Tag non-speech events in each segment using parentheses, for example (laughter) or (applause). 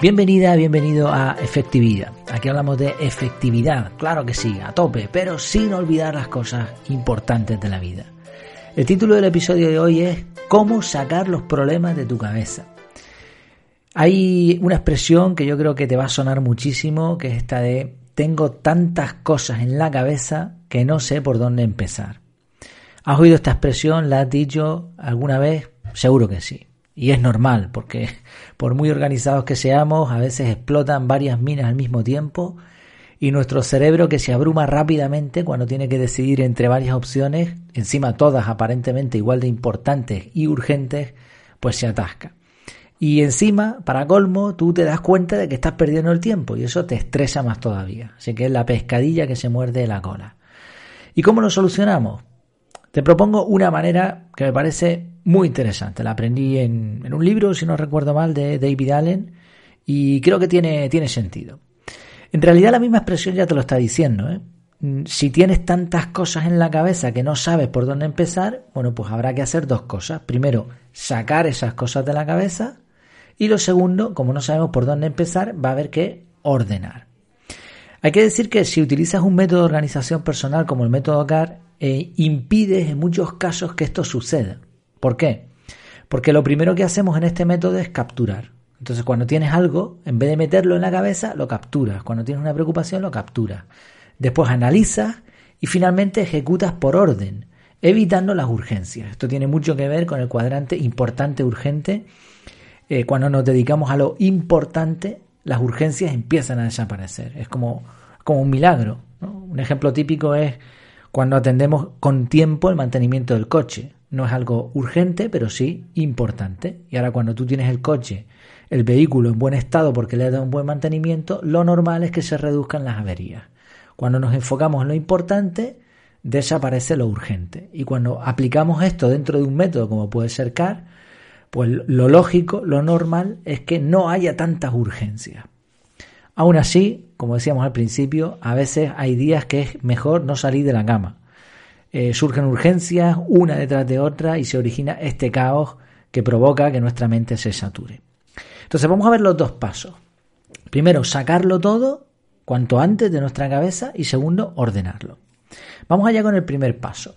Bienvenida, bienvenido a Efectividad. Aquí hablamos de efectividad, claro que sí, a tope, pero sin olvidar las cosas importantes de la vida. El título del episodio de hoy es ¿Cómo sacar los problemas de tu cabeza? Hay una expresión que yo creo que te va a sonar muchísimo, que es esta de tengo tantas cosas en la cabeza que no sé por dónde empezar. ¿Has oído esta expresión? ¿La has dicho alguna vez? Seguro que sí. Y es normal, porque por muy organizados que seamos, a veces explotan varias minas al mismo tiempo y nuestro cerebro que se abruma rápidamente cuando tiene que decidir entre varias opciones, encima todas aparentemente igual de importantes y urgentes, pues se atasca. Y encima, para colmo, tú te das cuenta de que estás perdiendo el tiempo y eso te estresa más todavía. Así que es la pescadilla que se muerde la cola. ¿Y cómo lo solucionamos? Te propongo una manera que me parece muy interesante. La aprendí en, un libro, si no recuerdo mal, de David Allen y creo que tiene, tiene sentido. En realidad la misma expresión ya te lo está diciendo. ¿eh? Mm, si tienes tantas cosas en la cabeza que no sabes por dónde empezar, bueno, pues habrá que hacer dos cosas. Primero, sacar esas cosas de la cabeza y lo segundo, como no sabemos por dónde empezar, va a haber que ordenar. Hay que decir que si utilizas un método de organización personal como el método CAR, eh, impides en muchos casos que esto suceda. ¿Por qué? Porque lo primero que hacemos en este método es capturar. Entonces, cuando tienes algo, en vez de meterlo en la cabeza, lo capturas. Cuando tienes una preocupación, lo capturas. Después analizas y finalmente ejecutas por orden, evitando las urgencias. Esto tiene mucho que ver con el cuadrante importante urgente. Eh, cuando nos dedicamos a lo importante, las urgencias empiezan a desaparecer. Es como, como un milagro. Un ejemplo típico es cuando atendemos con tiempo el mantenimiento del coche. No es algo urgente, pero sí importante. Y ahora cuando tú tienes el coche, el vehículo en buen estado porque le has dado un buen mantenimiento, lo normal es que se reduzcan las averías. Cuando nos enfocamos en lo importante, desaparece lo urgente. Y cuando aplicamos esto dentro de un método como puede ser CAR, pues lo lógico, lo normal es que no haya tantas urgencias. Aún así, como decíamos al principio, a veces hay días que es mejor no salir de la cama. Eh, surgen urgencias una detrás de otra y se origina este caos que provoca que nuestra mente se sature. Entonces vamos a ver los dos pasos. Primero, sacarlo todo cuanto antes de nuestra cabeza y segundo, ordenarlo. Vamos allá con el primer paso.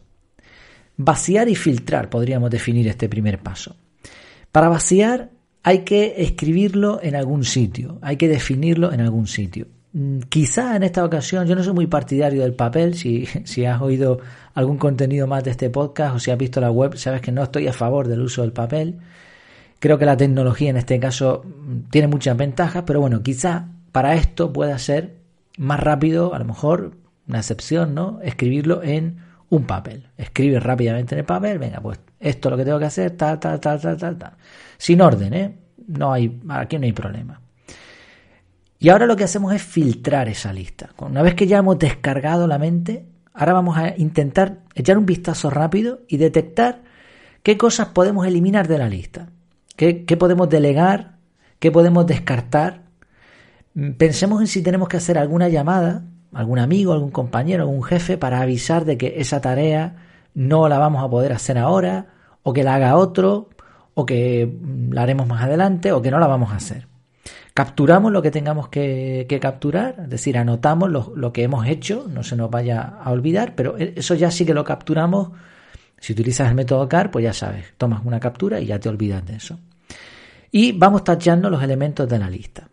Vaciar y filtrar podríamos definir este primer paso. Para vaciar hay que escribirlo en algún sitio, hay que definirlo en algún sitio. Mm, quizá en esta ocasión, yo no soy muy partidario del papel, si, (laughs) si has oído algún contenido más de este podcast o si has visto la web, sabes que no estoy a favor del uso del papel. Creo que la tecnología en este caso mm, tiene muchas ventajas, pero bueno, quizá para esto pueda ser más rápido, a lo mejor, una excepción, ¿no? Escribirlo en un papel. Escribe rápidamente en el papel, venga, pues esto es lo que tengo que hacer, tal, tal, tal, tal, tal, tal. Sin orden, ¿eh? No hay, aquí no hay problema. Y ahora lo que hacemos es filtrar esa lista. Una vez que ya hemos descargado la mente, ahora vamos a intentar echar un vistazo rápido y detectar qué cosas podemos eliminar de la lista, qué, qué podemos delegar, qué podemos descartar. Pensemos en si tenemos que hacer alguna llamada, algún amigo, algún compañero, algún jefe para avisar de que esa tarea no la vamos a poder hacer ahora, o que la haga otro, o que la haremos más adelante, o que no la vamos a hacer. Capturamos lo que tengamos que, capturar, es decir, anotamos lo, lo, que hemos hecho, no se nos vaya a olvidar, pero eso ya sí que lo capturamos. Si utilizas el método CAR, pues ya sabes, tomas una captura y ya te olvidas de eso. Y vamos tachando los elementos de la lista.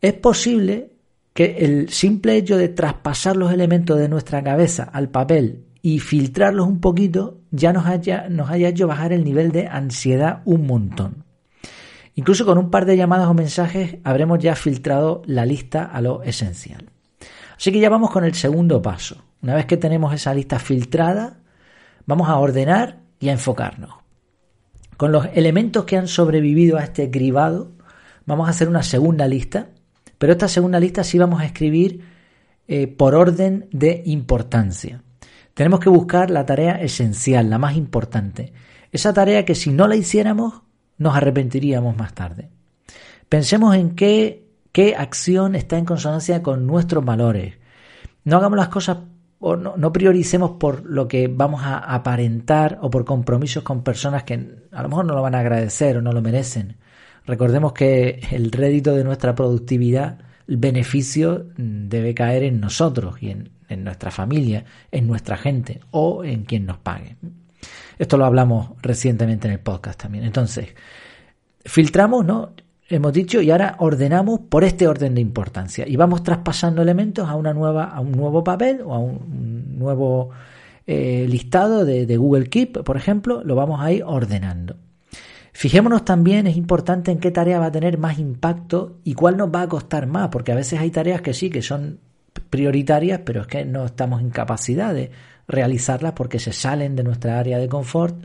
Es posible que el simple hecho de traspasar los elementos de nuestra cabeza al papel y filtrarlos un poquito ya nos haya, nos haya hecho bajar el nivel de ansiedad un montón. Incluso con un par de llamadas o mensajes habremos ya filtrado la lista a lo esencial. Así que ya vamos con el segundo paso. Una vez que tenemos esa lista filtrada, vamos a ordenar y a enfocarnos. Con los elementos que han sobrevivido a este cribado, vamos a hacer una segunda lista, pero esta segunda lista sí vamos a escribir eh, por orden de importancia. Tenemos que buscar la tarea esencial, la más importante. Esa tarea que si no la hiciéramos nos arrepentiríamos más tarde. Pensemos en qué, qué acción está en consonancia con nuestros valores. No hagamos las cosas o no, no, prioricemos por lo que vamos a aparentar o por compromisos con personas que a lo mejor no lo van a agradecer o no lo merecen. Recordemos que el rédito de nuestra productividad, el beneficio mm, debe caer en nosotros y en, en nuestra familia, en nuestra gente o en quien nos pague. Esto lo hablamos recientemente en el podcast también. Entonces, filtramos, ¿no? Hemos dicho y ahora ordenamos por este orden de importancia y vamos traspasando elementos a una nueva, a un nuevo papel o a un nuevo eh, listado de, de Google Keep, por ejemplo, lo vamos a ir ordenando. Fijémonos también, es importante en qué tarea va a tener más impacto y cuál nos va a costar más, porque a veces hay tareas que sí, que son prioritarias, pero es que no estamos en capacidad de realizarlas porque se salen de nuestra área de confort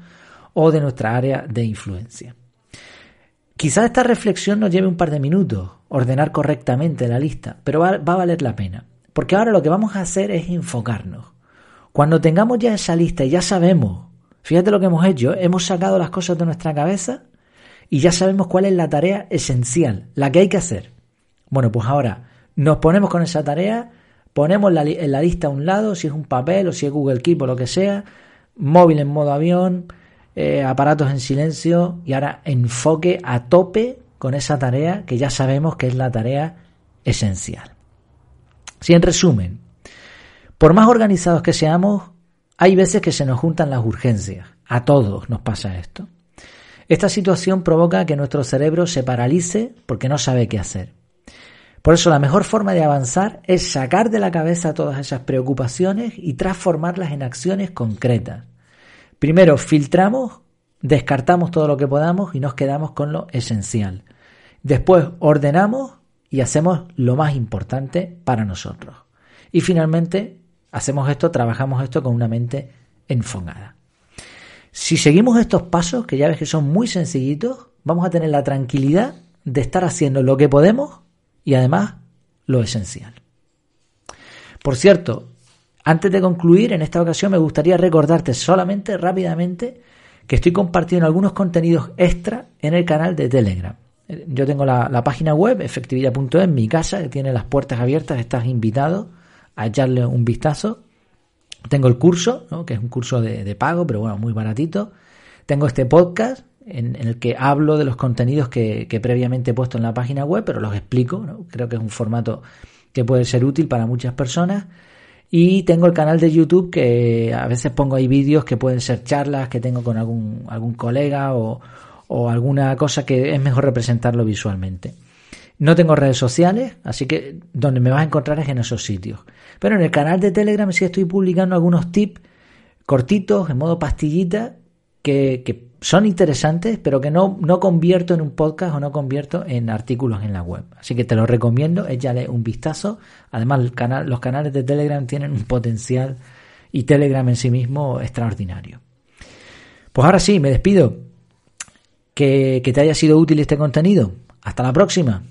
o de nuestra área de influencia. Quizás esta reflexión nos lleve un par de minutos, ordenar correctamente la lista, pero va, va, a valer la pena, porque ahora lo que vamos a hacer es enfocarnos. Cuando tengamos ya esa lista y ya sabemos, fíjate lo que hemos hecho, hemos sacado las cosas de nuestra cabeza y ya sabemos cuál es la tarea esencial, la que hay que hacer. Bueno, pues ahora nos ponemos con esa tarea, ponemos la, en la lista a un lado, si es un papel o si es Google Keep o lo que sea, móvil en modo avión, eh, aparatos en silencio y ahora enfoque a tope con esa tarea que ya sabemos que es la tarea esencial. Si en resumen, por más organizados que seamos, hay veces que se nos juntan las urgencias. A todos nos pasa esto. Esta situación provoca que nuestro cerebro se paralice porque no sabe qué hacer. Por eso la mejor forma de avanzar es sacar de la cabeza todas esas preocupaciones y transformarlas en acciones concretas. Primero filtramos, descartamos todo lo que podamos y nos quedamos con lo esencial. Después ordenamos y hacemos lo más importante para nosotros. Y finalmente hacemos esto, trabajamos esto con una mente enfocada. Si seguimos estos pasos, que ya ves que son muy sencillitos, vamos a tener la tranquilidad de estar haciendo lo que podemos y además lo esencial. Por cierto, antes de concluir, en esta ocasión me gustaría recordarte solamente rápidamente que estoy compartiendo algunos contenidos extra en el canal de Telegram. Yo tengo la, página web, efectividad.es, mi casa, que tiene las puertas abiertas, estás invitado a echarle un vistazo. Tengo el curso, que es un curso de, pago, pero bueno, muy baratito. Tengo este podcast en, el que hablo de los contenidos que, previamente he puesto en la página web, pero los explico. Creo que es un formato que puede ser útil para muchas personas. Y tengo el canal de YouTube que a veces pongo ahí vídeos que pueden ser charlas que tengo con algún, algún colega o, o alguna cosa que es mejor representarlo visualmente. No tengo redes sociales, así que donde me vas a encontrar es en esos sitios. Pero en el canal de Telegram sí estoy publicando algunos tips cortitos, en modo pastillita, que, son interesantes, pero que no, no convierto en un podcast o no convierto en artículos en la web. Así que te lo recomiendo, échale un vistazo. Además, el canal, los canales de Telegram tienen un potencial y Telegram en sí mismo extraordinario. Pues ahora sí, me despido. Que, que te haya sido útil este contenido. Hasta la próxima.